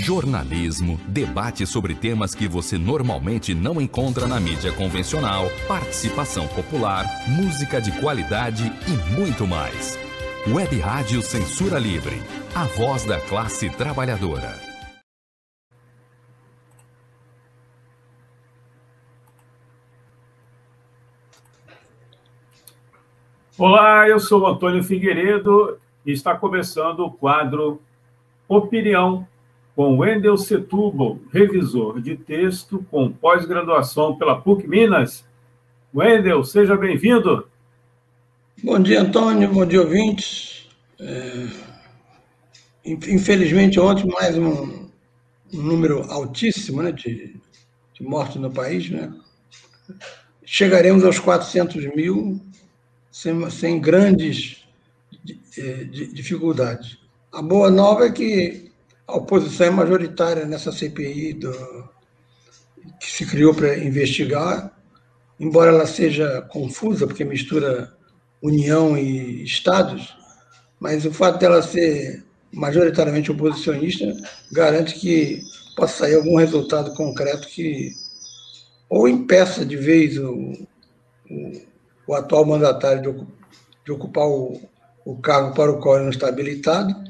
jornalismo, debate sobre temas que você normalmente não encontra na mídia convencional, participação popular, música de qualidade e muito mais. Web Rádio Censura Livre, a voz da classe trabalhadora. Olá, eu sou Antônio Figueiredo e está começando o quadro Opinião com Wendel Setúbal, revisor de texto com pós-graduação pela PUC Minas. Wendel, seja bem-vindo. Bom dia, Antônio. Bom dia, ouvintes. É... Infelizmente, ontem, mais um, um número altíssimo né, de, de no país. Né? Chegaremos aos 400 mil sem, sem grandes é, dificuldades. A boa nova é que a oposição é majoritária nessa CPI do, que se criou para investigar, embora ela seja confusa, porque mistura União e Estados, mas o fato dela ser majoritariamente oposicionista garante que possa sair algum resultado concreto que ou impeça de vez o, o, o atual mandatário de, de ocupar o, o cargo para o qual ele não está habilitado,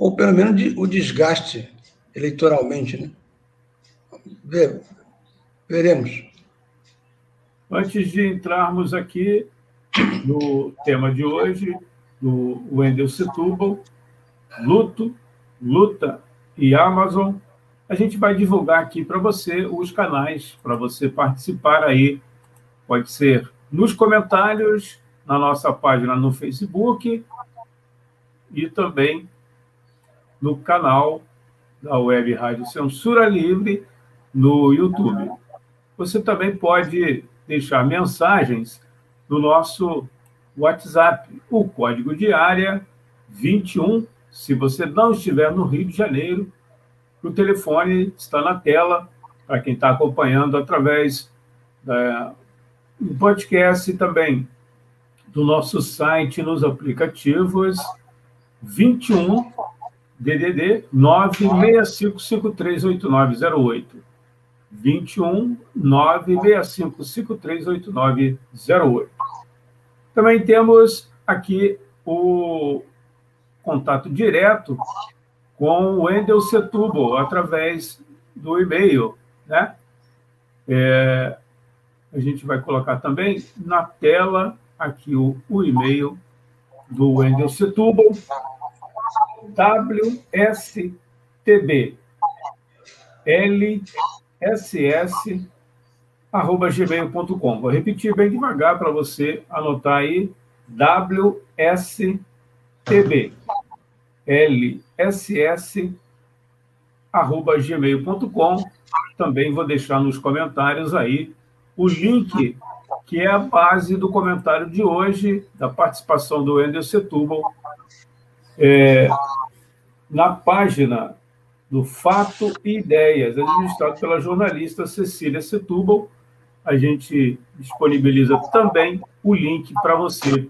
ou pelo menos o desgaste eleitoralmente. Né? Veremos. Antes de entrarmos aqui no tema de hoje, do Wendel Setúbal, Luto, Luta e Amazon, a gente vai divulgar aqui para você os canais para você participar aí. Pode ser nos comentários, na nossa página no Facebook e também no canal da Web Rádio Censura Livre no YouTube. Você também pode deixar mensagens no nosso WhatsApp, o código de área 21. Se você não estiver no Rio de Janeiro, o telefone está na tela para quem está acompanhando através do podcast e também do nosso site nos aplicativos 21 DDD 965538908. 21 965538908. Também temos aqui o contato direto com o Wendel Setúbal, através do e-mail, né? É, a gente vai colocar também na tela aqui o, o e-mail do Wendel Setúbal, WSTB LSS arroba gmail.com. Vou repetir bem devagar para você anotar aí. WSTB LSS arroba gmail.com. Também vou deixar nos comentários aí o link que é a base do comentário de hoje, da participação do Ender Setúbal, é, na página do Fato e Ideias, administrado pela jornalista Cecília Setúbal. A gente disponibiliza também o link para você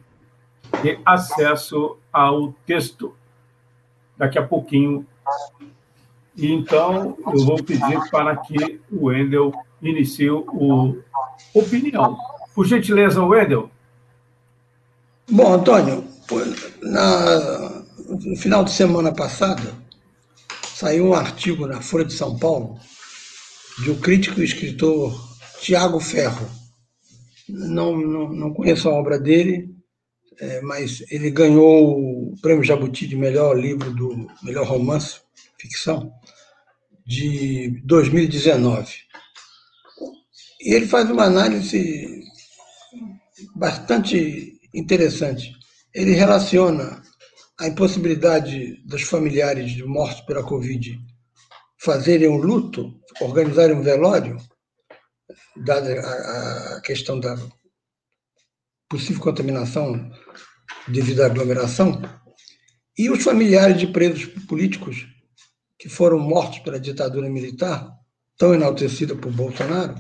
ter acesso ao texto daqui a pouquinho. E então, eu vou pedir para que o Wendel inicie o opinião. Por gentileza, Wendel. Bom, Antônio, na, no final de semana passada, saiu um artigo na Folha de São Paulo de um crítico e escritor Tiago Ferro. Não, não, não conheço a obra dele, é, mas ele ganhou o Prêmio Jabuti de melhor livro do melhor romance, ficção, de 2019. E ele faz uma análise bastante interessante. Ele relaciona a impossibilidade dos familiares de mortos pela Covid fazerem um luto, organizarem um velório, dada a, questão da possível contaminação devido à aglomeração, e os familiares de presos políticos que foram mortos pela ditadura militar, tão enaltecida por Bolsonaro,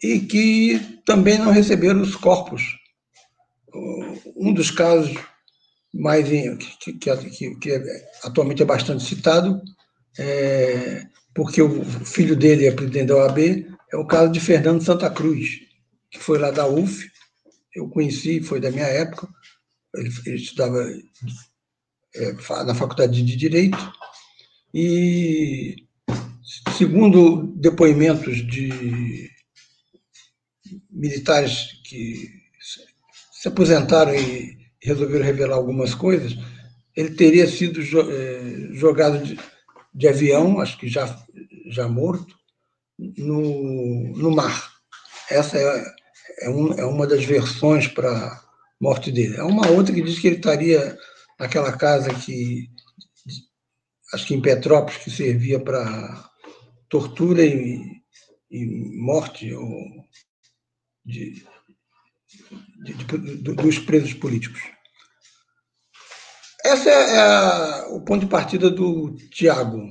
e que também não receberam os corpos. Um dos casos mais que, que, que, que atualmente é bastante citado, é, porque o filho dele é presidente da OAB, é o caso de Fernando Santa Cruz, que foi lá da UF, eu conheci, foi da minha época, ele, ele estudava é, na Faculdade de Direito, e segundo depoimentos de militares que se aposentaram e resolveram revelar algumas coisas, ele teria sido é, jogado de, de avião, acho que já, já morto, no, no mar. Essa é, é, um, é uma das versões para a morte dele. É uma outra que diz que ele estaria naquela casa que, acho que em Petrópolis, que servia para tortura e, e morte ou de, de, de, dos presos políticos. Esse é, é o ponto de partida do Tiago.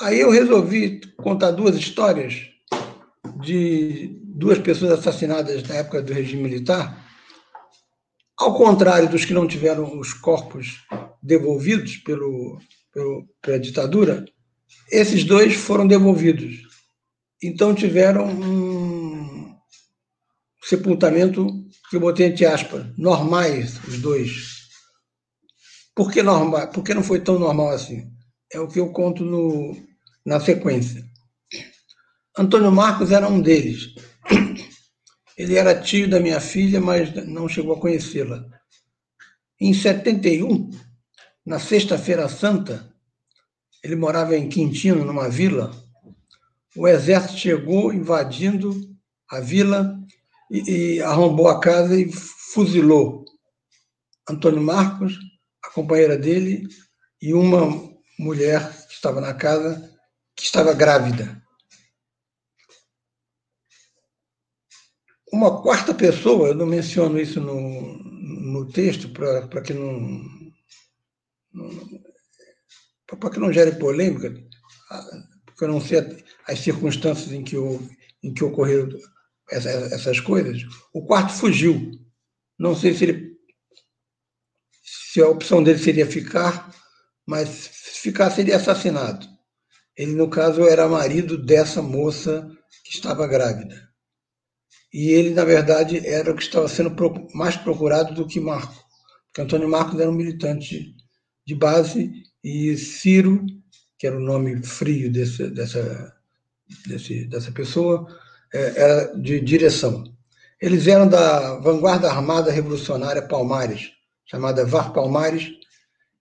Aí eu resolvi contar duas histórias de duas pessoas assassinadas na época do regime militar, ao contrário dos que não tiveram os corpos devolvidos pelo, pelo, pela ditadura, esses dois foram devolvidos. Então tiveram um sepultamento que eu botei entre aspas, normais os dois. Por que normal? Por que não foi tão normal assim? É o que eu conto no, na sequência. Antônio Marcos era um deles. Ele era tio da minha filha, mas não chegou a conhecê-la. Em 71, na Sexta-feira Santa, ele morava em Quintino, numa vila. O exército chegou invadindo a vila e, e arrombou a casa e fuzilou Antônio Marcos, a companheira dele e uma mulher que estava na casa, que estava grávida. Uma quarta pessoa, eu não menciono isso no, no texto para que não, para que não gere polêmica, porque eu não sei as circunstâncias em que, em que ocorreram essas coisas. O quarto fugiu. Não sei se ele se a opção dele seria ficar, mas se ficar seria assassinado. Ele, no caso, era marido dessa moça que estava grávida e ele, na verdade, era o que estava sendo mais procurado do que Marco, porque Antônio Marcos era um militante de base e Ciro, que era o nome frio desse, dessa, desse, dessa pessoa, era de direção. Eles eram da vanguarda armada revolucionária Palmares, chamada VAR Palmares,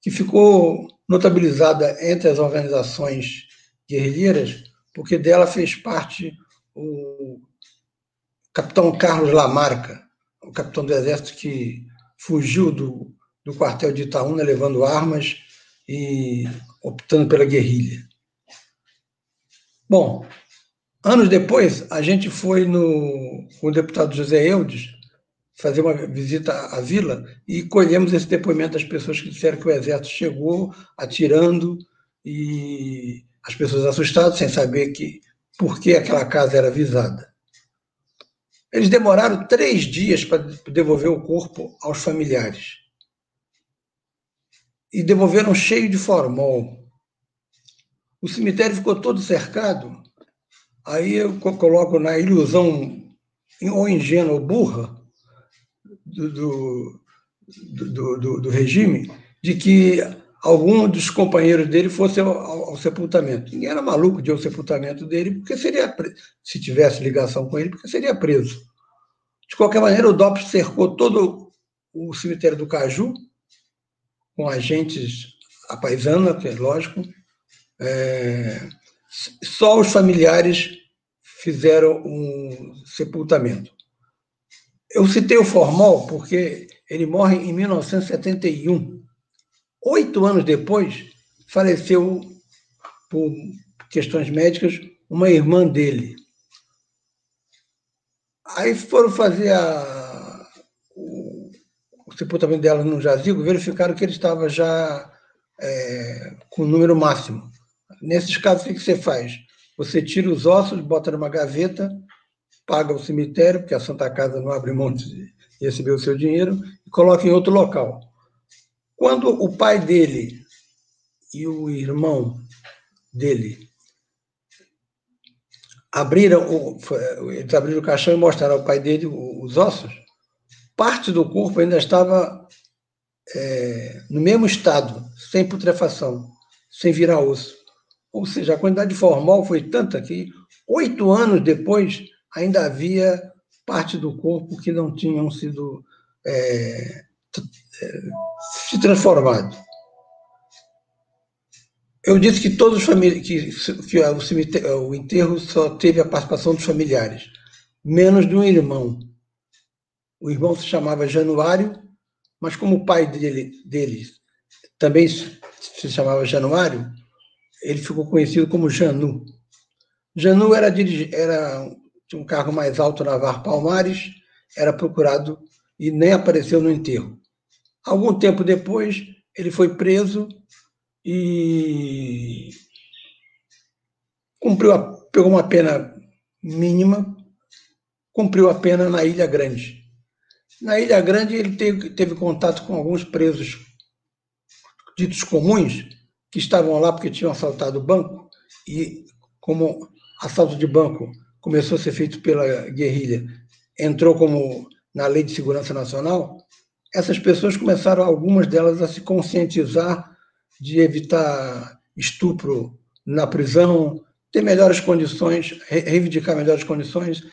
que ficou notabilizada entre as organizações guerrilheiras, porque dela fez parte o capitão Carlos Lamarca, o capitão do exército que fugiu do, do quartel de Itaúna levando armas e optando pela guerrilha. Bom, anos depois, a gente foi no, com o deputado José Eudes fazer uma visita à vila e colhemos esse depoimento das pessoas que disseram que o exército chegou atirando e as pessoas assustadas, sem saber que por que aquela casa era visada. Eles demoraram três dias para devolver o corpo aos familiares. E devolveram cheio de formol. O cemitério ficou todo cercado. Aí eu coloco na ilusão, ou ingênua, ou burra, do, do, do, do, regime, de que algum dos companheiros dele fosse ao, ao, sepultamento. Ninguém era maluco de ir ao sepultamento dele, porque seria, se tivesse ligação com ele, porque seria preso. De qualquer maneira, o DOPS cercou todo o cemitério do Caju, com agentes a paisana, que é lógico. É, só os familiares fizeram um sepultamento. Eu citei o Formol porque ele morre em 1971 Oito anos depois, faleceu, por questões médicas, uma irmã dele. Aí foram fazer a, o, o sepultamento dela no jazigo, verificaram que ele estava já é, com o número máximo. Nesses casos, o que você faz? Você tira os ossos, bota numa gaveta, paga o cemitério, porque a Santa Casa não abre mão de receber o seu dinheiro, e coloca em outro local. Quando o pai dele e o irmão dele abriram o, eles abriram o caixão e mostraram ao pai dele os ossos, parte do corpo ainda estava é, no mesmo estado, sem putrefação, sem virar osso. Ou seja, a quantidade de formol foi tanta que oito anos depois ainda havia parte do corpo que não tinham sido é, é, se transformado. Eu disse que todos os que, que o, o enterro só teve a participação dos familiares, menos de um irmão. O irmão se chamava Januário, mas como o pai dele, dele também se chamava Januário, ele ficou conhecido como Janu. Janu era, era tinha um cargo mais alto na VAR Palmares, era procurado e nem apareceu no enterro. Algum tempo depois, ele foi preso e cumpriu a, pegou uma pena mínima, cumpriu a pena na Ilha Grande. Na Ilha Grande, ele teve, teve contato com alguns presos ditos comuns que estavam lá porque tinham assaltado o banco e como assalto de banco começou a ser feito pela guerrilha, entrou como na Lei de Segurança Nacional, essas pessoas começaram, algumas delas, a se conscientizar de evitar estupro na prisão, ter melhores condições, reivindicar melhores condições.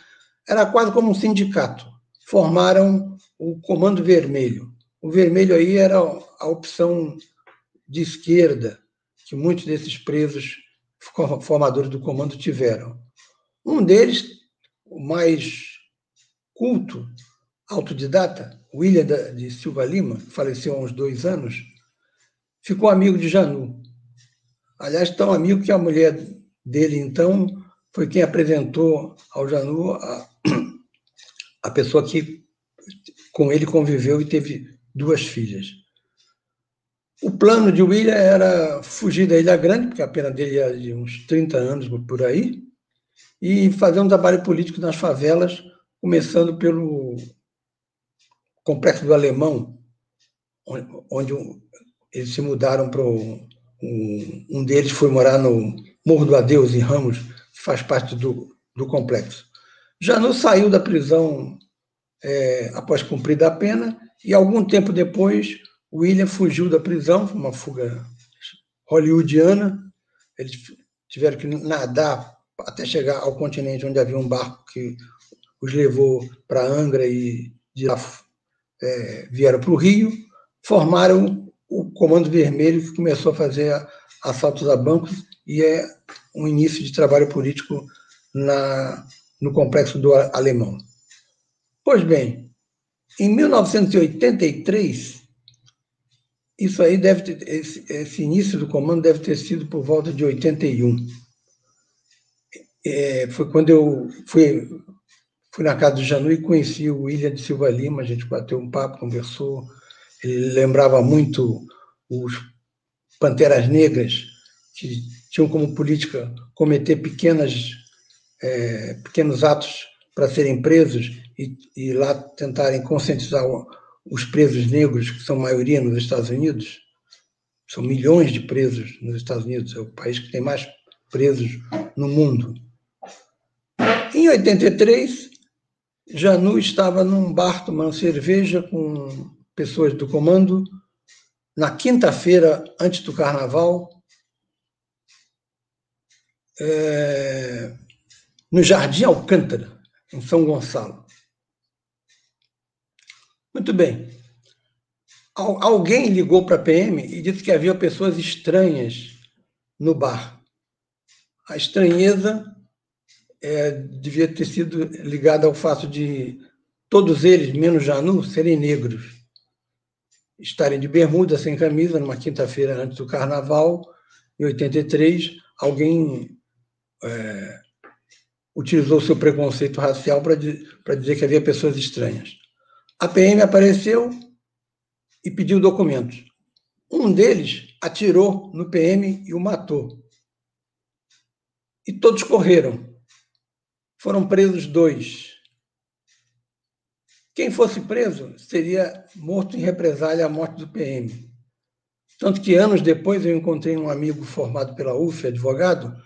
Era quase como um sindicato. Formaram o Comando Vermelho. O vermelho aí era a opção de esquerda que muitos desses presos formadores do comando tiveram. Um deles, o mais culto, autodidata, William de Silva Lima, faleceu há uns dois anos, ficou amigo de Janu. Aliás, tão amigo que a mulher dele, então, foi quem apresentou ao Janu a, a pessoa que com ele conviveu e teve duas filhas. O plano de William era fugir da Ilha Grande, porque a pena dele era de uns 30 anos por aí, e fazer um trabalho político nas favelas, começando pelo Complexo do Alemão, onde eles se mudaram para um, deles foi morar no Morro do Adeus, em Ramos, que faz parte do, do complexo. Janu saiu da prisão é, após cumprir a pena, e algum tempo depois, William fugiu da prisão, foi uma fuga hollywoodiana. Eles tiveram que nadar até chegar ao continente, onde havia um barco que os levou para Angra e de lá é, vieram para o Rio, formaram o Comando Vermelho, que começou a fazer assaltos a bancos e é um início de trabalho político na, no complexo do Alemão. Pois bem, em 1983, isso aí deve ter, esse, esse início do comando deve ter sido por volta de 81. É, foi quando eu fui, fui na casa do Janu e conheci o William de Silva Lima, a gente bateu um papo, conversou, ele lembrava muito os Panteras Negras, que tinham como política cometer pequenas, é, pequenos atos para serem presos e, e, lá tentarem conscientizar os presos negros, que são maioria nos Estados Unidos. São milhões de presos nos Estados Unidos, é o país que tem mais presos no mundo. Em 83, Janu estava num bar tomando cerveja com pessoas do comando, na quinta-feira, antes do carnaval, é, no Jardim Alcântara, em São Gonçalo. Muito bem. Alguém ligou para a PM e disse que havia pessoas estranhas no bar. A estranheza é, devia ter sido ligada ao fato de todos eles, menos Janu, serem negros estarem de bermuda, sem camisa, numa quinta-feira antes do carnaval, em 83, alguém é, utilizou seu preconceito racial para dizer que havia pessoas estranhas. A PM apareceu e pediu documentos. Um deles atirou no PM e o matou. E todos correram. Foram presos dois. Quem fosse preso seria morto em represália à morte do PM. Tanto que anos depois eu encontrei um amigo formado pela UF, advogado,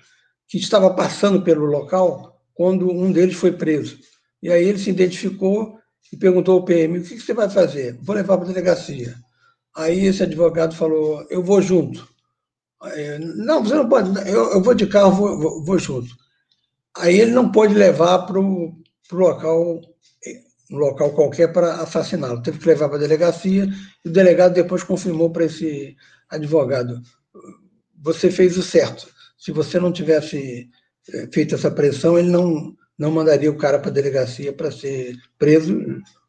que estava passando pelo local quando um deles foi preso. E aí ele se identificou e perguntou ao PM: o que você vai fazer? Vou levar para a delegacia. Aí esse advogado falou: eu vou junto. Não, você não pode, eu, eu vou de carro, vou, vou, vou junto. Aí ele não pôde levar para o local um local qualquer para assassiná-lo. Teve que levar para a delegacia e o delegado depois confirmou para esse advogado: você fez o certo. Se você não tivesse eh, feito essa pressão, ele não, não mandaria o cara para a delegacia para ser preso,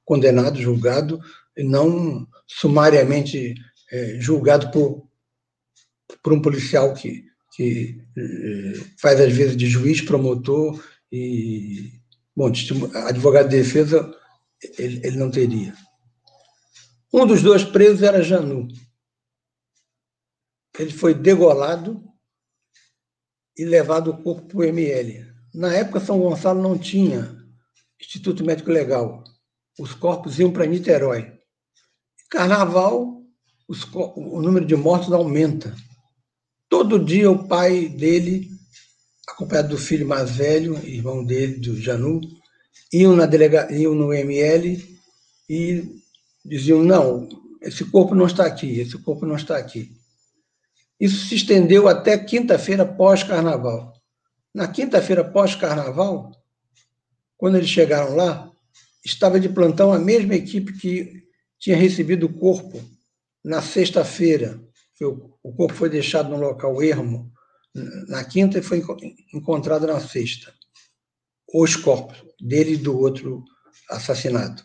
condenado, julgado, e não sumariamente é, julgado por, por um policial que, que é, faz às vezes de juiz, promotor e. Bom, advogado de defesa ele, ele não teria. Um dos dois presos era Janu. Ele foi degolado e levado o corpo para o ML. Na época, São Gonçalo não tinha Instituto Médico Legal. Os corpos iam para Niterói. Carnaval, os, o número de mortos aumenta. Todo dia o pai dele, acompanhado do filho mais velho, irmão dele, do Janu, iam, na delega, iam no ML e diziam: não, esse corpo não está aqui, esse corpo não está aqui. Isso se estendeu até quinta-feira pós-carnaval. Na quinta-feira pós-carnaval, quando eles chegaram lá, estava de plantão a mesma equipe que tinha recebido o corpo na sexta-feira. O corpo foi deixado no local ermo na quinta e foi encontrado na sexta os corpos dele e do outro assassinado.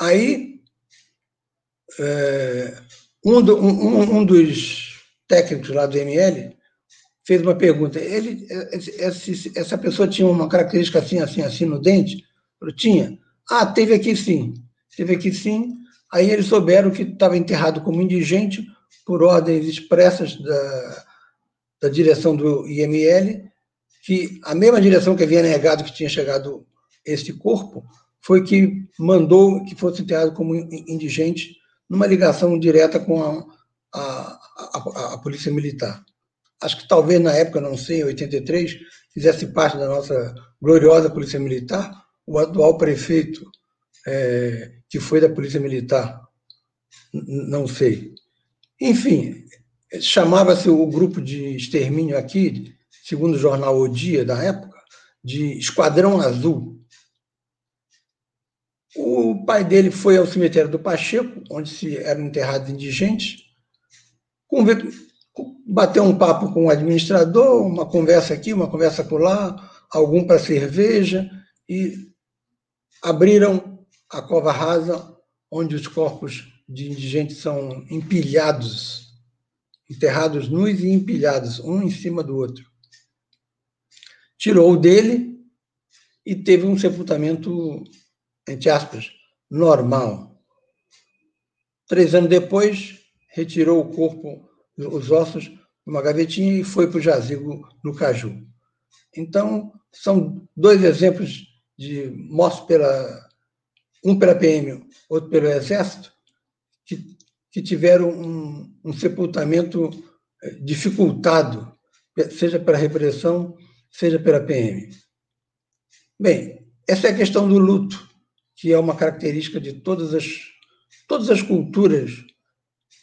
Aí, é, um, do, um, um, dos técnicos lá do ML fez uma pergunta. Ele, essa pessoa tinha uma característica assim, assim, assim no dente? Eu tinha. Ah, teve aqui sim. Teve aqui sim. Aí eles souberam que estava enterrado como indigente por ordens expressas da, da direção do IML que a mesma direção que havia negado que tinha chegado este corpo foi que mandou que fosse enterrado como indigente numa ligação direta com a, a, a, a, Polícia Militar. Acho que talvez na época, não sei, 83, fizesse parte da nossa gloriosa Polícia Militar o atual prefeito, é, que foi da Polícia Militar, não sei. Enfim, chamava-se o grupo de extermínio aqui segundo o jornal O Dia da época, de Esquadrão Azul. O pai dele foi ao cemitério do Pacheco, onde se eram enterrados indigentes, bateu um papo com o administrador, uma conversa aqui, uma conversa por lá, algum para cerveja, e abriram a cova rasa, onde os corpos de indigentes são empilhados, enterrados nus e empilhados, um em cima do outro tirou dele e teve um sepultamento, entre aspas, normal. Três anos depois, retirou o corpo, os ossos, de uma gavetinha e foi para o jazigo no Caju. Então, são dois exemplos de mortos pela um pela PM, outro pelo Exército, que, que tiveram um, um sepultamento eh, dificultado, seja pela repressão, seja pela PM. Bem, essa é a questão do luto, que é uma característica de todas as, todas as culturas,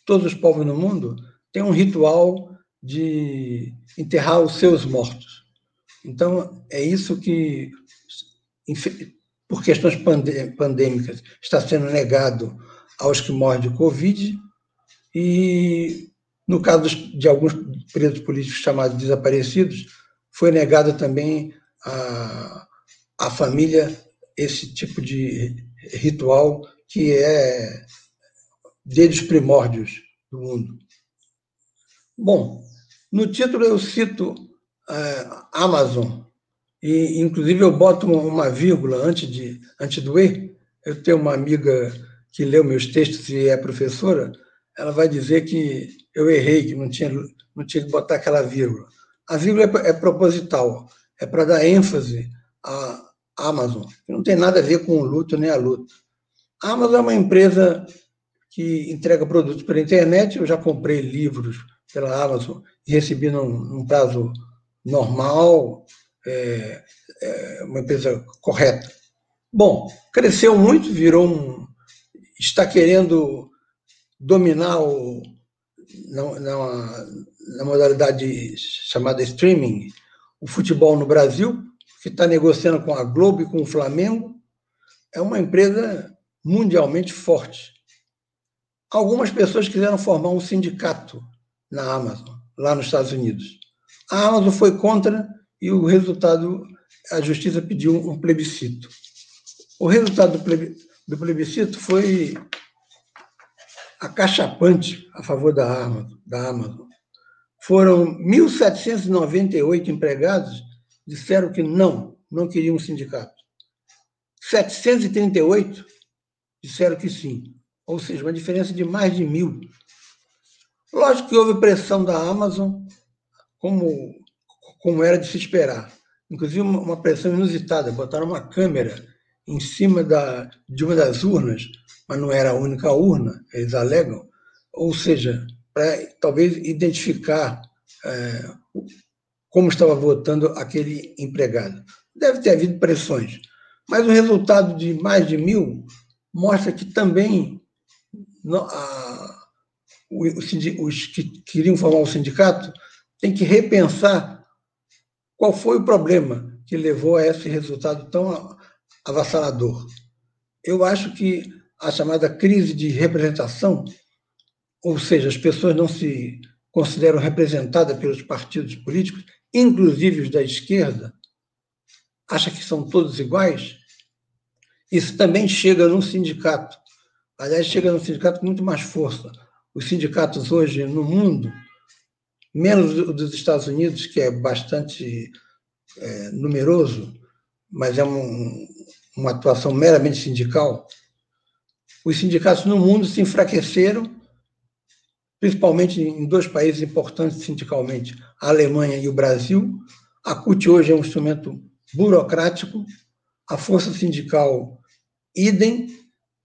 todos os povos no mundo têm um ritual de enterrar os seus mortos. Então, é isso que, por questões pandêmicas, está sendo negado aos que morrem de Covid, e no caso de alguns presos políticos chamados desaparecidos, foi negado também à, à família esse tipo de ritual que é desde os primórdios do mundo. Bom, no título eu cito uh, Amazon, e inclusive eu boto uma vírgula antes, de, antes do E. Eu tenho uma amiga que leu meus textos e é professora, ela vai dizer que eu errei, que não tinha, não tinha que botar aquela vírgula. A vírgula é, é proposital, é para dar ênfase à Amazon, que não tem nada a ver com o luto nem a luta. A Amazon é uma empresa que entrega produtos pela internet. Eu já comprei livros pela Amazon e recebi num, num prazo normal, é, é uma empresa correta. Bom, cresceu muito, virou um. está querendo dominar o, na, na, na modalidade chamada streaming, o futebol no Brasil, que está negociando com a Globo e com o Flamengo. É uma empresa mundialmente forte. Algumas pessoas quiseram formar um sindicato na Amazon, lá nos Estados Unidos. A Amazon foi contra e o resultado, a justiça pediu um plebiscito. O resultado do plebiscito foi acachapante a favor da Amazon. Foram 1.798 empregados disseram que não, não queriam um sindicato. 738 disseram que sim. Ou seja, uma diferença de mais de mil. Lógico que houve pressão da Amazon, como, como era de se esperar. Inclusive, uma pressão inusitada. Botaram uma câmera em cima da, de uma das urnas, mas não era a única urna, eles alegam. Ou seja, para talvez identificar é, como estava votando aquele empregado. Deve ter havido pressões. Mas o resultado de mais de mil mostra que também a, os que queriam formar o sindicato têm que repensar qual foi o problema que levou a esse resultado tão avassalador. Eu acho que a chamada crise de representação ou seja, as pessoas não se consideram representadas pelos partidos políticos, inclusive os da esquerda, acha que são todos iguais, isso também chega num sindicato. Aliás, chega num sindicato com muito mais força. Os sindicatos hoje no mundo, menos dos Estados Unidos, que é bastante é, numeroso, mas é um, uma atuação meramente sindical, os sindicatos no mundo se enfraqueceram principalmente em dois países importantes sindicalmente, a Alemanha e o Brasil. A CUT hoje é um instrumento burocrático, a força sindical idem,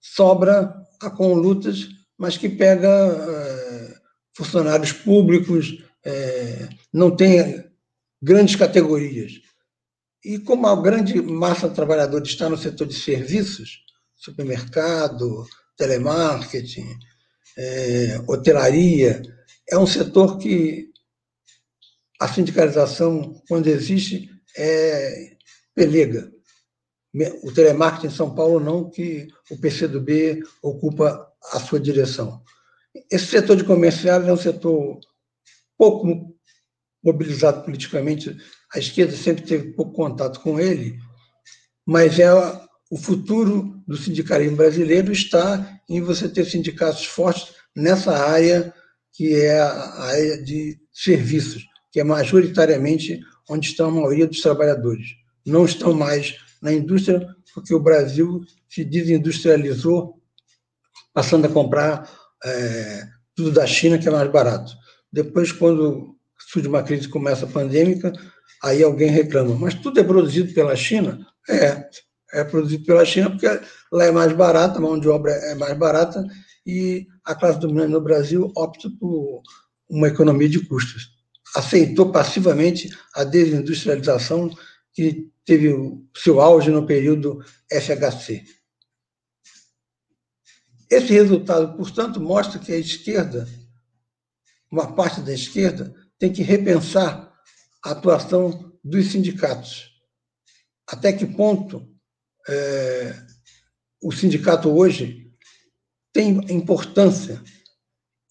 sobra a com lutas, mas que pega é, funcionários públicos, é, não tem grandes categorias. E como a grande massa de trabalhadores está no setor de serviços, supermercado, telemarketing, é, hotelaria, é um setor que a sindicalização, quando existe, é pelega. O telemarketing em São Paulo não, que o PCdoB ocupa a sua direção. Esse setor de comerciais é um setor pouco mobilizado politicamente, a esquerda sempre teve pouco contato com ele, mas é o futuro do sindicalismo brasileiro está em você ter sindicatos fortes nessa área que é a área de serviços, que é majoritariamente onde estão a maioria dos trabalhadores. Não estão mais na indústria, porque o Brasil se desindustrializou, passando a comprar é, tudo da China, que é mais barato. Depois, quando surge uma crise começa a pandêmica, aí alguém reclama, mas tudo é produzido pela China? É, é produzido pela China, porque lá é mais barata, a mão de obra é mais barata, e a classe dominante no Brasil opta por uma economia de custos. Aceitou passivamente a desindustrialização que teve o seu auge no período FHC. Esse resultado, portanto, mostra que a esquerda, uma parte da esquerda, tem que repensar a atuação dos sindicatos. Até que ponto é, o sindicato hoje tem importância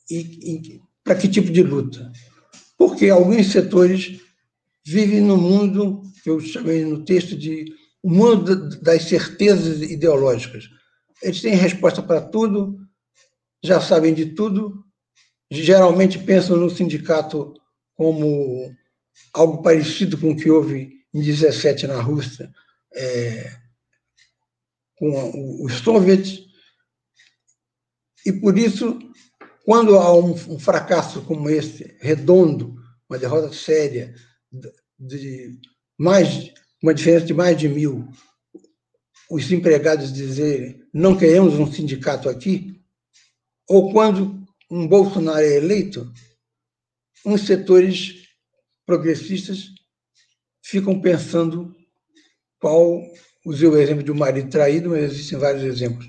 e, e para que tipo de luta? Porque alguns setores vivem no mundo que eu chamei no texto de o mundo das certezas ideológicas. Eles têm resposta para tudo, já sabem de tudo, geralmente pensam no sindicato como algo parecido com o que houve em 17 na Rússia, é, com os soviets, e por isso, quando há um, um fracasso como esse, redondo, uma derrota séria, de mais uma diferença de mais de mil, os empregados dizerem não queremos um sindicato aqui, ou quando um Bolsonaro é eleito, uns setores progressistas ficam pensando qual. Usei o exemplo de um marido traído, mas existem vários exemplos.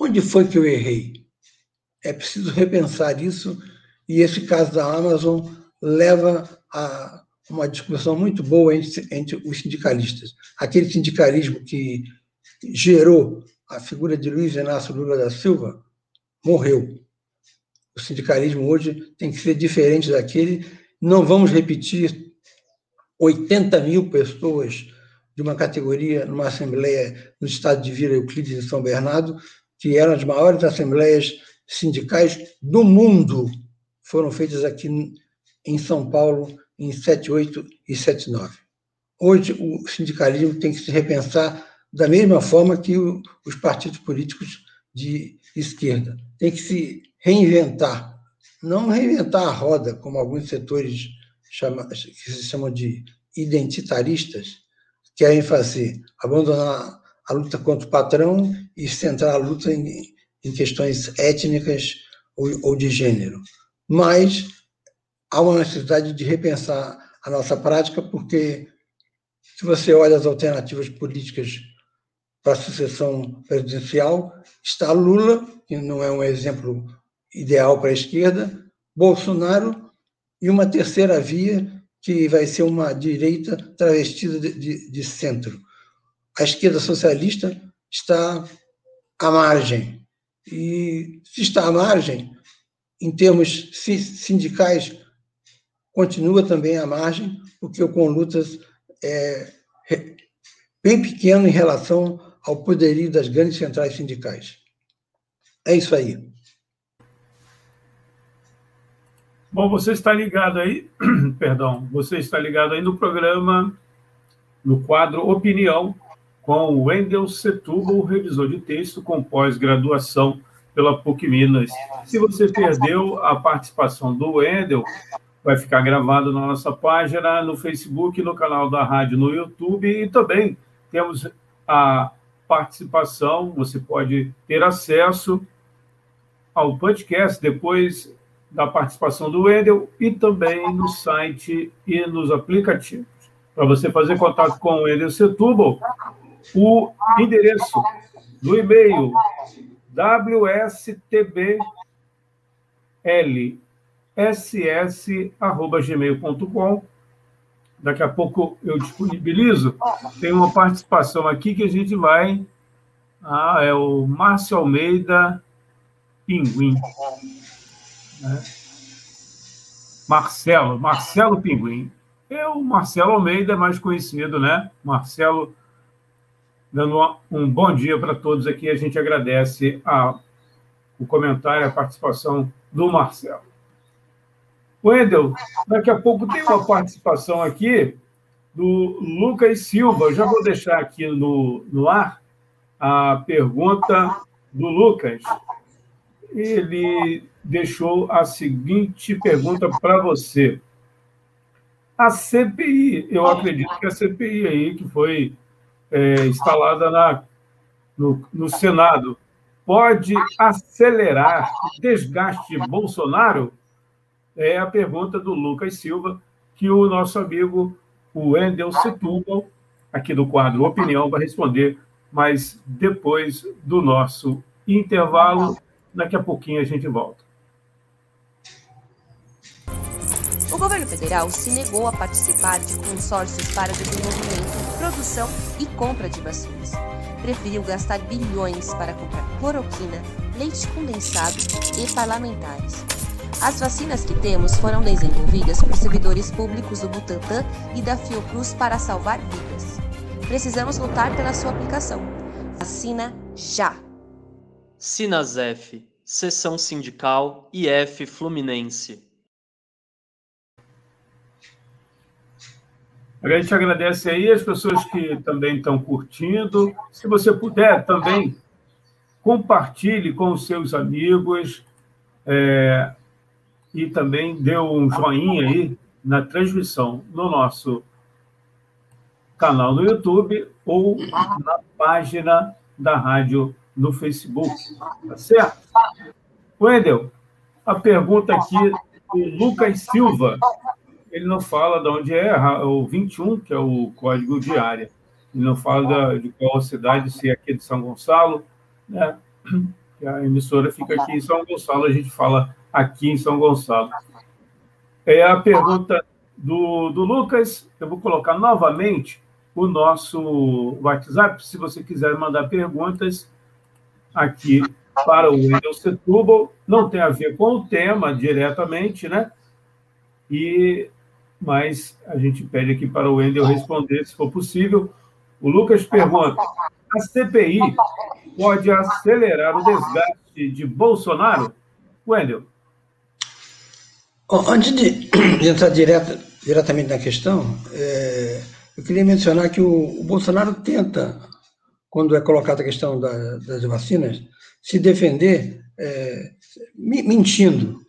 Onde foi que eu errei? É preciso repensar isso, e esse caso da Amazon leva a uma discussão muito boa entre, entre os sindicalistas. Aquele sindicalismo que gerou a figura de Luiz Inácio Lula da Silva morreu. O sindicalismo hoje tem que ser diferente daquele. Não vamos repetir 80 mil pessoas de uma categoria numa assembleia no estado de Vila Euclides de São Bernardo, que eram as maiores assembleias sindicais do mundo, foram feitas aqui em São Paulo em 78 e 79. Hoje, o sindicalismo tem que se repensar da mesma forma que os partidos políticos de esquerda. Tem que se reinventar. Não reinventar a roda, como alguns setores chama, que se chamam de identitaristas querem fazer, abandonar a luta contra o patrão e centrar a luta em, em questões étnicas ou, ou de gênero. Mas há uma necessidade de repensar a nossa prática, porque se você olha as alternativas políticas para a sucessão presidencial, está Lula, que não é um exemplo ideal para a esquerda, Bolsonaro e uma terceira via, que vai ser uma direita travestida de, de, de centro. A esquerda socialista está à margem. E se está à margem, em termos sindicais, continua também à margem, porque o Conlutas é bem pequeno em relação ao poderio das grandes centrais sindicais. É isso aí. Bom, você está ligado aí, perdão, você está ligado aí no programa, no quadro Opinião, com Wendel Setúbal, revisor de texto com pós-graduação pela PUC Minas. Se você perdeu a participação do Wendel, vai ficar gravado na nossa página, no Facebook, no canal da rádio, no YouTube e também temos a participação, você pode ter acesso ao podcast depois da participação do Wendel e também no site e nos aplicativos. Para você fazer contato com o Wendel Setúbal, o endereço do e-mail wstlss.gmail.com. Daqui a pouco eu disponibilizo. Tem uma participação aqui que a gente vai. Ah, é o Márcio Almeida Pinguim. Né? Marcelo, Marcelo Pinguim. Eu, Marcelo Almeida, é mais conhecido, né? Marcelo, dando um bom dia para todos aqui. A gente agradece a, o comentário, a participação do Marcelo. Wendel, daqui a pouco tem uma participação aqui do Lucas Silva. Já vou deixar aqui no, no ar a pergunta do Lucas. Ele deixou a seguinte pergunta para você. A CPI, eu acredito que a CPI aí que foi é, instalada na, no, no Senado, pode acelerar o desgaste de Bolsonaro? É a pergunta do Lucas Silva, que o nosso amigo, o Wendel Setúbal, aqui do quadro Opinião, vai responder, mas depois do nosso intervalo, daqui a pouquinho a gente volta. O governo federal se negou a participar de consórcios para desenvolvimento, produção e compra de vacinas. Preferiu gastar bilhões para comprar cloroquina, leite condensado e parlamentares. As vacinas que temos foram desenvolvidas por servidores públicos do Butantan e da Fiocruz para salvar vidas. Precisamos lutar pela sua aplicação. Vacina já! Sinasef, Seção Sindical IF Fluminense. A gente agradece aí as pessoas que também estão curtindo. Se você puder também, compartilhe com os seus amigos é, e também dê um joinha aí na transmissão no nosso canal no YouTube ou na página da rádio no Facebook. Tá certo? Wendel, a pergunta aqui do Lucas Silva. Ele não fala de onde é, o 21, que é o código de área. Ele não fala de qual cidade, se é aqui de São Gonçalo, né? A emissora fica aqui em São Gonçalo, a gente fala aqui em São Gonçalo. É a pergunta do, do Lucas. Eu vou colocar novamente o nosso WhatsApp, se você quiser mandar perguntas aqui para o Windows Setúbal. Não tem a ver com o tema diretamente, né? E, mas a gente pede aqui para o Wendel responder, se for possível. O Lucas pergunta: a CPI pode acelerar o desgaste de Bolsonaro? Wendel. Antes de, entrar diretamente na questão, é, eu queria mencionar que o, o, Bolsonaro tenta, quando é colocada a questão da, das vacinas, se defender é, mentindo.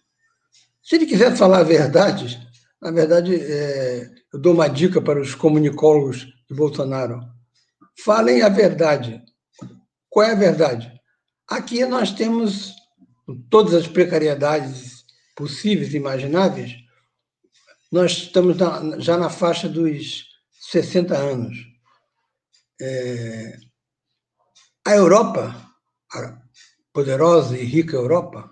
Se ele quiser falar a verdade, na verdade, é, eu dou uma dica para os comunicólogos de Bolsonaro. Falem a verdade. Qual é a verdade? Aqui nós temos todas as precariedades possíveis imagináveis, nós estamos na, já na faixa dos 60 anos. É, a Europa, a poderosa e rica Europa,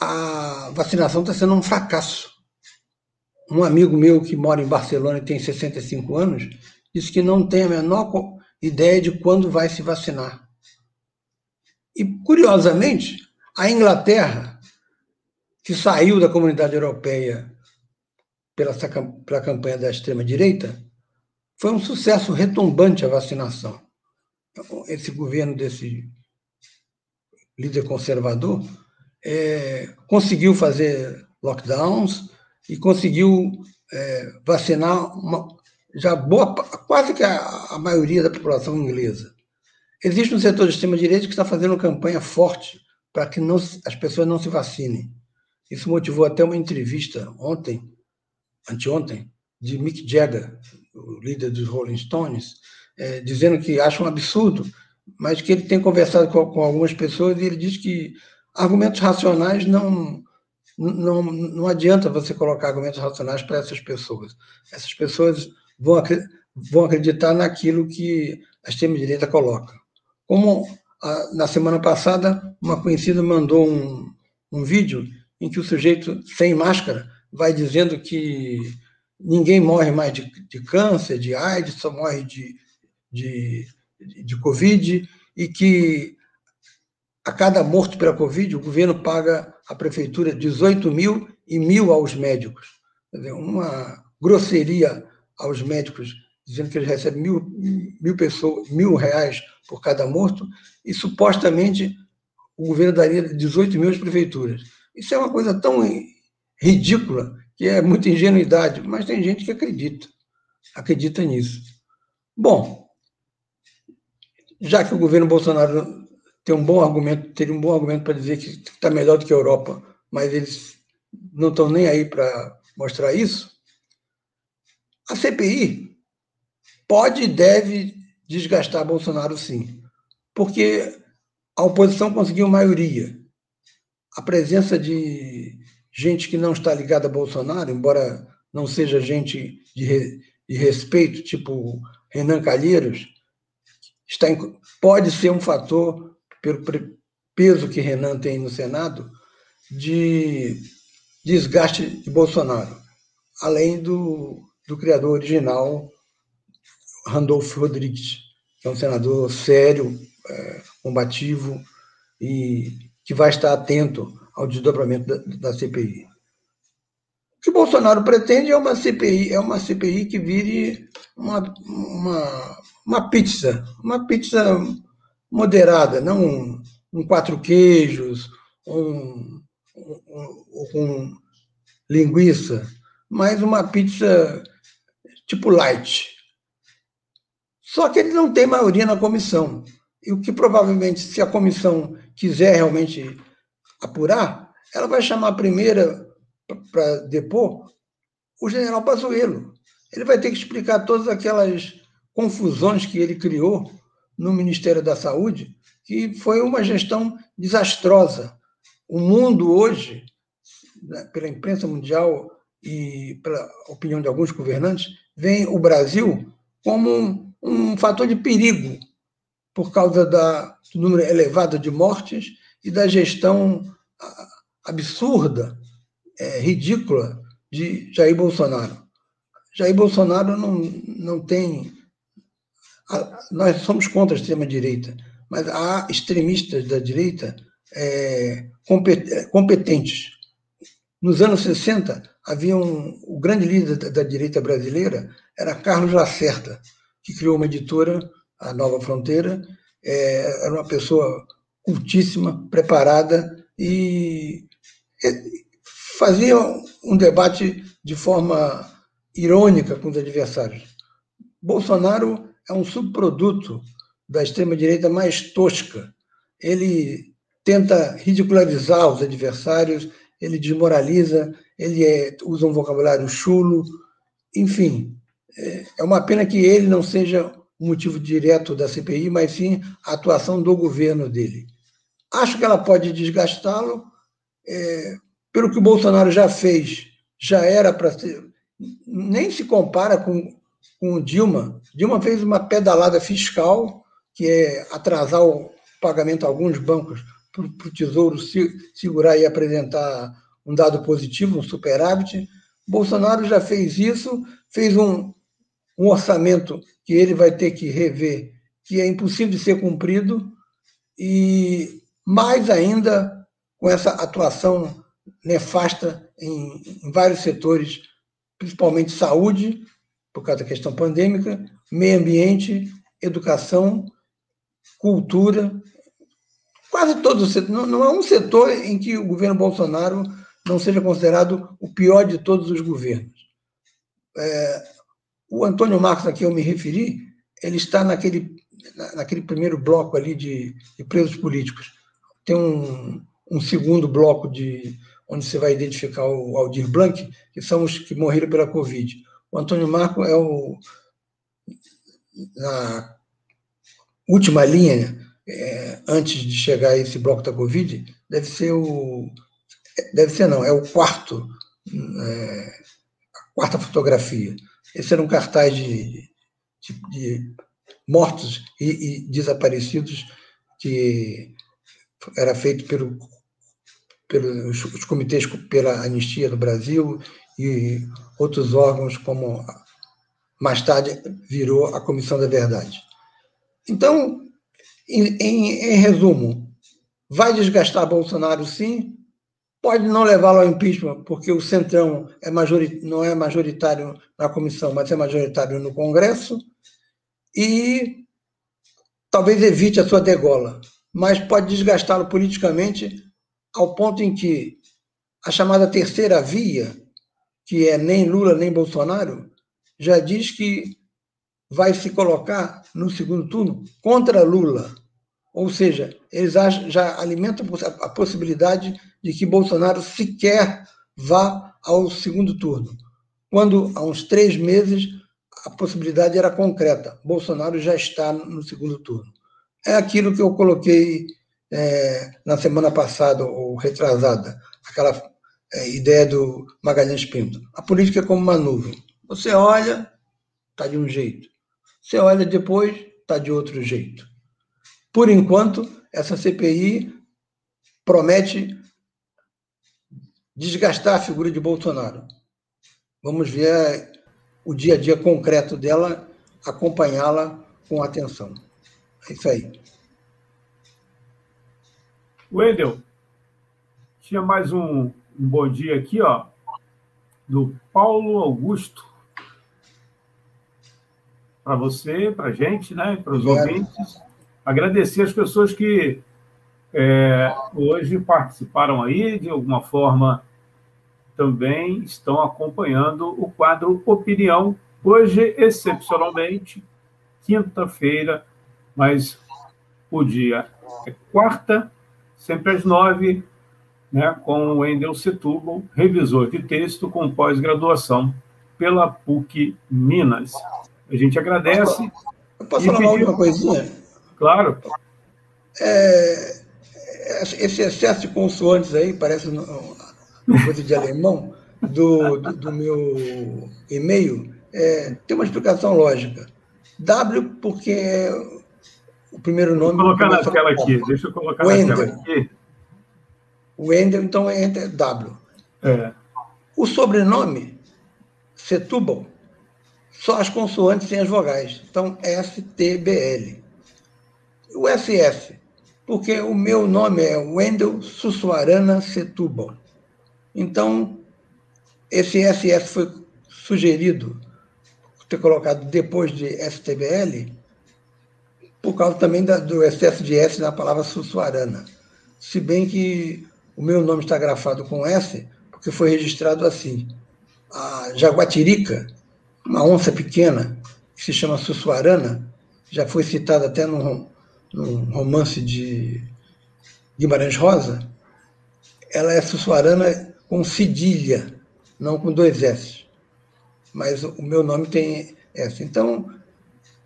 a vacinação está sendo um fracasso. Um amigo meu que mora em Barcelona e tem 65 anos disse que não tem a menor ideia de quando vai se vacinar. E, curiosamente, a Inglaterra que saiu da comunidade europeia pela, pela campanha da extrema-direita, foi um sucesso retumbante a vacinação. Esse governo desse líder conservador é, conseguiu fazer lockdowns e conseguiu é, vacinar uma, já boa, quase que a, a, maioria da população inglesa. Existe um setor de extrema-direita que está fazendo campanha forte para que não, as pessoas não se vacinem. Isso motivou até uma entrevista ontem, anteontem, de Mick Jagger, o líder dos Rolling Stones, é, dizendo que acha um absurdo, mas que ele tem conversado com, com algumas pessoas e ele diz que argumentos racionais não, não, não adianta você colocar argumentos racionais para essas pessoas. Essas pessoas vão, vão acreditar naquilo que a extrema-direita coloca. Como a, na semana passada, uma conhecida mandou um, um vídeo em que o sujeito sem máscara vai dizendo que ninguém morre mais de, de câncer, de AIDS, só morre de, de, de Covid, e que a cada morto pela Covid, o governo paga à prefeitura 18 mil e mil aos médicos. Dizer, uma grosseria aos médicos, dizendo que eles recebem mil, mil, pessoas, mil reais por cada morto, e supostamente o governo daria 18 mil às prefeituras. Isso é uma coisa tão ridícula que é muita ingenuidade, mas tem gente que acredita, acredita nisso. Bom, já que o governo Bolsonaro tem um bom argumento, teria um bom argumento para dizer que está melhor do que a Europa, mas eles não estão nem aí para mostrar isso, a CPI pode e deve desgastar Bolsonaro sim, porque a oposição conseguiu maioria a presença de gente que não está ligada a Bolsonaro, embora não seja gente de, de respeito, tipo Renan Calheiros, está em, pode ser um fator, pelo peso que Renan tem no Senado, de desgaste de Bolsonaro, além do, do criador original, Randolfo Rodrigues, que é um senador sério, é, combativo e que vai estar atento ao desdobramento da, da CPI. O que Bolsonaro pretende é uma CPI, é uma CPI que vire uma, uma, uma pizza, uma pizza moderada, não um, um quatro queijos, um, um, um, linguiça, mas uma pizza tipo light. Só que ele não tem maioria na comissão. E o que provavelmente, se a comissão quiser realmente apurar, ela vai chamar a primeira para depor o general Pazuello. Ele vai ter que explicar todas aquelas confusões que ele criou no Ministério da Saúde, que foi uma gestão desastrosa. o mundo hoje, né, pela imprensa mundial e pela opinião de alguns governantes, vê o Brasil como um, um fator de perigo por causa da, do número elevado de mortes e da gestão absurda, é, ridícula de Jair Bolsonaro. Jair Bolsonaro não, não tem. Nós somos contra a extrema-direita, mas há extremistas da direita é, competentes. Nos anos 60, havia um, o grande líder da, da direita brasileira era Carlos Lacerda, que criou uma editora, a Nova Fronteira. É, era uma pessoa cultíssima, preparada e fazia um debate de forma irônica com os adversários. Bolsonaro é um subproduto da extrema-direita mais tosca. Ele tenta ridicularizar os adversários, ele desmoraliza, ele é, usa um vocabulário chulo, enfim. É, é uma pena que ele não seja o motivo direto da CPI, mas sim a atuação do governo dele. Acho que ela pode desgastá-lo. É, pelo que o Bolsonaro já fez, já era para ser. Nem se compara com, com o Dilma. Dilma fez uma pedalada fiscal, que é atrasar o pagamento a alguns bancos para o Tesouro segurar e apresentar um dado positivo, um superávit. Bolsonaro já fez isso, fez um, um orçamento que ele vai ter que rever, que é impossível de ser cumprido, e mais ainda com essa atuação nefasta em, em vários setores, principalmente saúde, por causa da questão pandêmica, meio ambiente, educação, cultura, quase todos os setores. Não, há um setor em que o governo Bolsonaro não seja considerado o pior de todos os governos. É, o Antônio Marcos, a quem eu me referi, ele está naquele, naquele primeiro bloco ali de, de presos políticos. Tem um, um segundo bloco de onde você vai identificar o Aldir Blanc, que são os que morreram pela Covid. O Antônio Marco é o na última linha, é, antes de chegar a esse bloco da Covid, deve ser o deve ser não, é o quarto é, a quarta fotografia. Esse era um cartaz de, de, de mortos e, e, desaparecidos que era feito pelo, pelos os comitês pela Anistia do Brasil e outros órgãos, como mais tarde virou a Comissão da Verdade. Então, em, em, em resumo, vai desgastar Bolsonaro sim, Pode não levá-lo ao impeachment, porque o Centrão é não é majoritário na comissão, mas é majoritário no Congresso, e talvez evite a sua degola, mas pode desgastá-lo politicamente ao ponto em que a chamada terceira via, que é nem Lula nem Bolsonaro, já diz que vai se colocar no segundo turno contra Lula. Ou seja, eles já alimentam a possibilidade de que Bolsonaro sequer vá ao segundo turno. Quando, há uns três meses, a possibilidade era concreta: Bolsonaro já está no segundo turno. É aquilo que eu coloquei é, na semana passada, ou retrasada, aquela é, ideia do Magalhães Pinto. A política é como uma nuvem. Você olha, está de um jeito. Você olha depois, está de outro jeito. Por enquanto, essa CPI promete desgastar a figura de Bolsonaro. Vamos ver o dia a dia concreto dela, acompanhá-la com atenção. É isso aí. Wendel, tinha mais um, um bom dia aqui, ó, do Paulo Augusto. Para você, para a gente, né, para os ouvintes. Agradecer as pessoas que é, hoje participaram aí, de alguma forma também estão acompanhando o quadro Opinião. Hoje, excepcionalmente, quinta-feira, mas o dia é quarta, sempre às nove, né, com o Wendel Setúbal, revisor de texto com pós-graduação pela PUC Minas. A gente agradece. Eu posso falar uma última coisinha? Claro. É, esse excesso de consoantes aí, parece uma coisa de alemão, do, do, do meu e-mail, é, tem uma explicação lógica. W, porque é o primeiro nome. Vou colocar na tela aqui, deixa eu colocar Wendell. na tela aqui. Wendell, então, é W. É. O sobrenome, Setúbal, só as consoantes sem as vogais. Então, STBL. O SS, porque o meu nome é Wendel Sussuarana Setúbal. Então, esse SS foi sugerido ter colocado depois de STBL por causa também da, do excesso de S na palavra Sussuarana. Se bem que o meu nome está grafado com S, porque foi registrado assim. A jaguatirica, uma onça pequena, que se chama Sussuarana, já foi citada até num, num romance de Guimarães Rosa, ela é Sussuarana com cedilha, não com dois S. Mas o meu nome tem S. Então,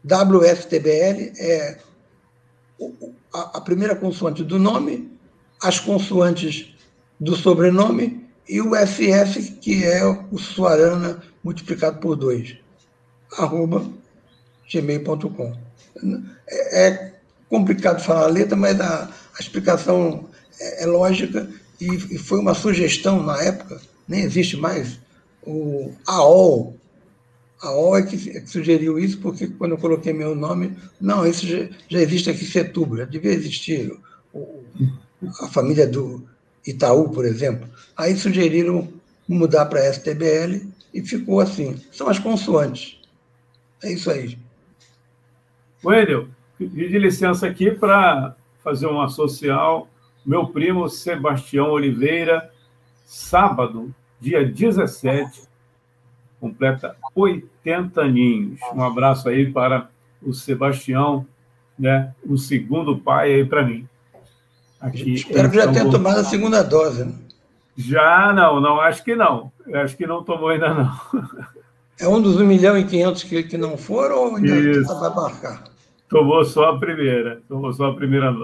WSTBL é a primeira consoante do nome, as consoantes do sobrenome e o SS, que é o Suarana multiplicado por 2, arroba gmail.com. É, é complicado falar a letra, mas a, a explicação é, é lógica e, e, foi uma sugestão na época, nem existe mais, o AOL. A AOL é que, é que sugeriu isso, porque quando eu coloquei meu nome, não, isso já, já existe aqui em Setúbal, já devia existir. O, a família do Itaú, por exemplo. Aí sugeriram mudar para STBL e ficou assim. São as consoantes. É isso aí. Wendel, pedi licença aqui para fazer uma social. Meu primo Sebastião Oliveira, sábado, dia 17, completa 80 aninhos. Um abraço aí para o Sebastião, né? o segundo pai aí para mim. Aqui, Espero que já tenha tomado a segunda dose. Né? Já não, não, acho que não. Acho que não tomou ainda não. É um dos 1 milhão e 500 que, que não foram ou ainda Isso. vai marcar? Tomou só a primeira, tomou só a primeira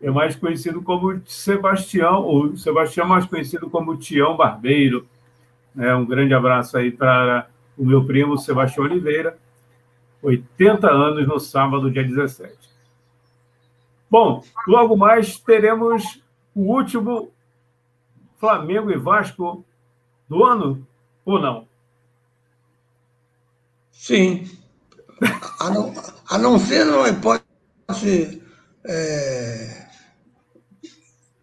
É mais conhecido como Sebastião, o Sebastião é mais conhecido como Tião Barbeiro. É, um grande abraço aí para o meu primo Sebastião Oliveira, 80 anos no sábado, dia 17. Bom, logo mais teremos o último Flamengo e Vasco do ano, ou não? Sim. A não, a não ser numa hipótese é,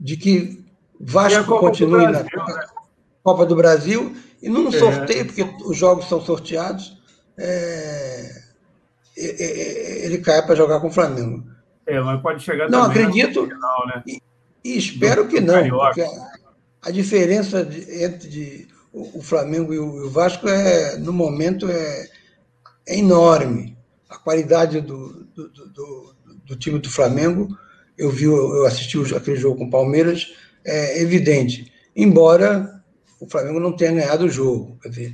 de que Vasco continue Brasil, na né? Copa do Brasil e num é. sorteio, porque os jogos são sorteados, é, ele cai para jogar com o Flamengo. É, mas pode chegar Não, acredito. Final, né? e, e, espero Do, que não, porque a, a diferença de, entre de, o, o, Flamengo e o, o, Vasco é, no momento, é, é enorme. A qualidade do, do, do, do, time do Flamengo, eu vi, eu assisti aquele jogo com o Palmeiras, é evidente. Embora o Flamengo não tenha ganhado o jogo. Quer dizer,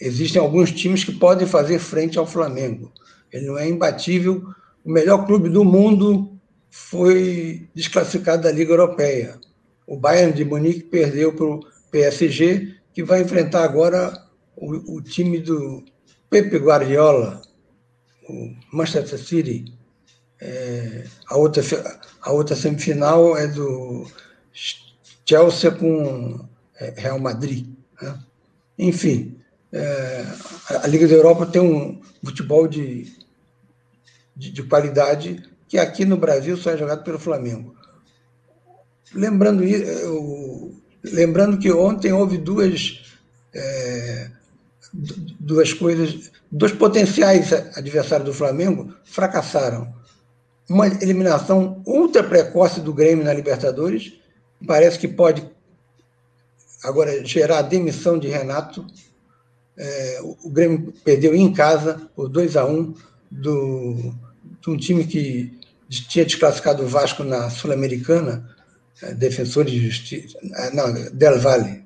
existem alguns times que podem fazer frente ao Flamengo. Ele não é imbatível o melhor clube do mundo foi desclassificado da Liga Europeia. O Bayern de Munique perdeu para o PSG, que vai enfrentar agora o, o, time do Pepe Guardiola, o Manchester City. É, a, outra, a outra semifinal é do Chelsea com é, Real Madrid. Né? Enfim, é, a Liga da Europa tem um futebol de de, de qualidade que aqui no Brasil só é jogado pelo Flamengo. Lembrando, eu, lembrando que ontem houve duas, é, duas coisas, dois potenciais adversários do Flamengo fracassaram. Uma eliminação ultra precoce do Grêmio na Libertadores, parece que pode agora gerar a demissão de Renato. É, o Grêmio perdeu em casa por 2 a 1 do, de um time que tinha desclassificado o Vasco na Sul-Americana, é, Defensor de Justiça, é, não, Del Valle.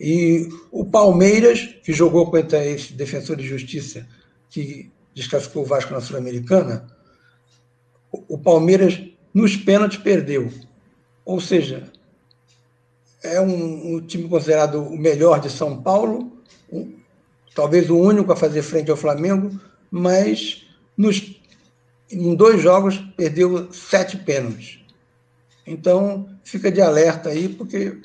E o Palmeiras, que jogou contra esse Defensor de Justiça, que desclassificou o Vasco na Sul-Americana, o Palmeiras, nos pênaltis, perdeu. ou seja, é um, um time considerado o melhor de São Paulo, um, talvez o único a fazer frente ao Flamengo, mas nos, em dois jogos perdeu sete pênaltis. Então, fica de alerta aí, porque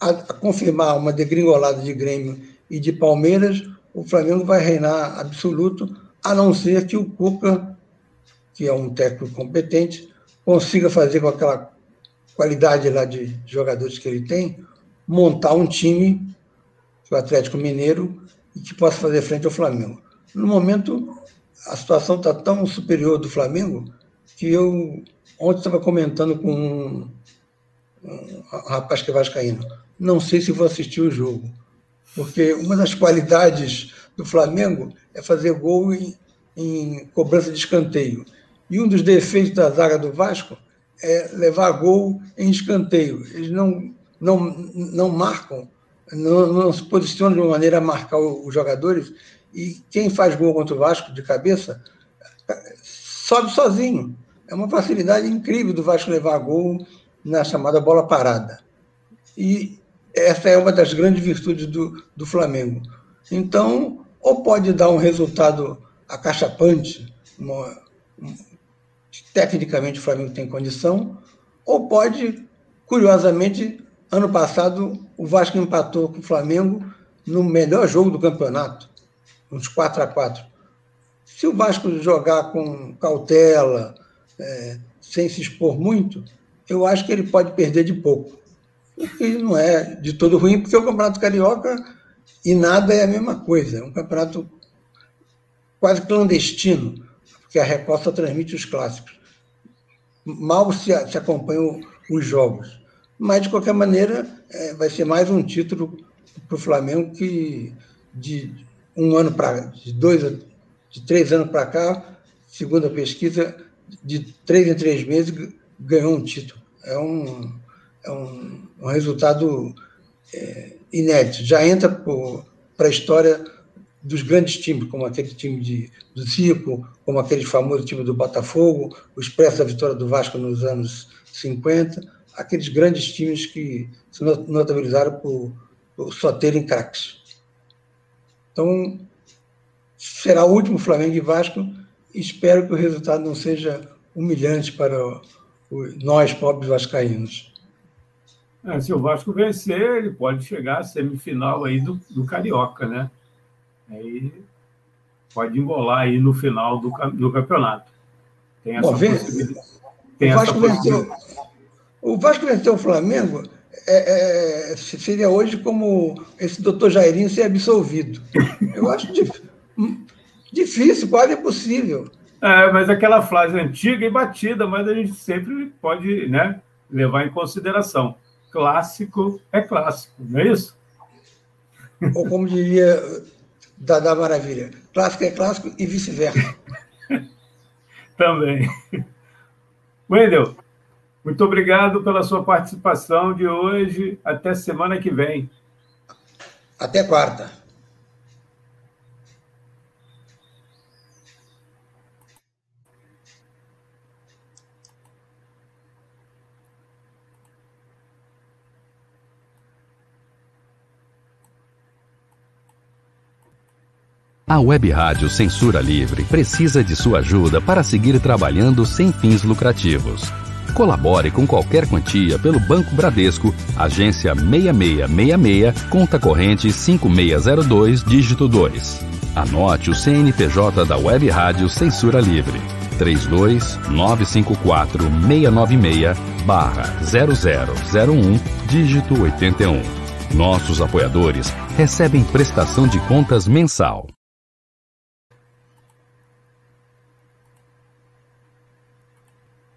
a, a confirmar uma degringolada de Grêmio e de Palmeiras, o Flamengo vai reinar absoluto, a não ser que o Cuca, que é um técnico competente, consiga fazer com aquela qualidade lá de jogadores que ele tem, montar um time, o Atlético Mineiro, e que possa fazer frente ao Flamengo. No momento, a situação está tão superior do Flamengo que eu ontem estava comentando com um, um, rapaz que é vascaíno. Não sei se vou assistir o jogo, porque uma das qualidades do Flamengo é fazer gol em, em cobrança de escanteio. E um dos defeitos da zaga do Vasco é levar gol em escanteio. Eles não, não, não marcam, não, não se posicionam de uma maneira a marcar os jogadores. E quem faz gol contra o Vasco de cabeça sobe sozinho. É uma facilidade incrível do Vasco levar gol na chamada bola parada. E essa é uma das grandes virtudes do, do Flamengo. Então, ou pode dar um resultado acachapante, uma, tecnicamente o Flamengo tem condição, ou pode, curiosamente, ano passado o Vasco empatou com o Flamengo no melhor jogo do campeonato, uns 4 a 4 Se o Vasco jogar com cautela, é, sem se expor muito, eu acho que ele pode perder de pouco. O que não é de todo ruim, porque o Campeonato Carioca e nada é a mesma coisa. É um campeonato quase clandestino que a Record só transmite os clássicos. Mal se, se acompanham os jogos. Mas, de qualquer maneira, é, vai ser mais um título para o Flamengo que, de um ano para. de dois, de três anos para cá, segundo a pesquisa, de três em três meses ganhou um título. É um, é um, um resultado é, inédito. Já entra para a história dos grandes times, como aquele time de, do Zico, como aquele famoso time do Botafogo, o Expresso da Vitória do Vasco nos anos 50, aqueles grandes times que se notabilizaram por, por só terem craques. Então, será o último Flamengo e Vasco. Espero que o resultado não seja humilhante para o, o, nós, pobres vascaínos. É, se o Vasco vencer, ele pode chegar à semifinal aí do, do Carioca, né? Aí pode embolar aí no final do, do campeonato. Tem essa Bom, possibilidade. Tem o, Vasco venceu, o Vasco venceu o Flamengo é, é, seria hoje como esse doutor Jairinho ser absolvido. Eu acho difícil, difícil quase impossível. É, mas aquela frase antiga e batida, mas a gente sempre pode né, levar em consideração. Clássico é clássico, não é isso? Ou como diria da, da Maravilha. Clássico é clássico e vice-versa. Também. Wendel, muito obrigado pela sua participação de hoje. Até semana que vem. Até quarta. A Web Rádio Censura Livre precisa de sua ajuda para seguir trabalhando sem fins lucrativos. Colabore com qualquer quantia pelo Banco Bradesco, agência 6666, conta corrente 5602, dígito 2. Anote o CNPJ da Web Rádio Censura Livre. 32954 696 barra 0001, dígito 81. Nossos apoiadores recebem prestação de contas mensal.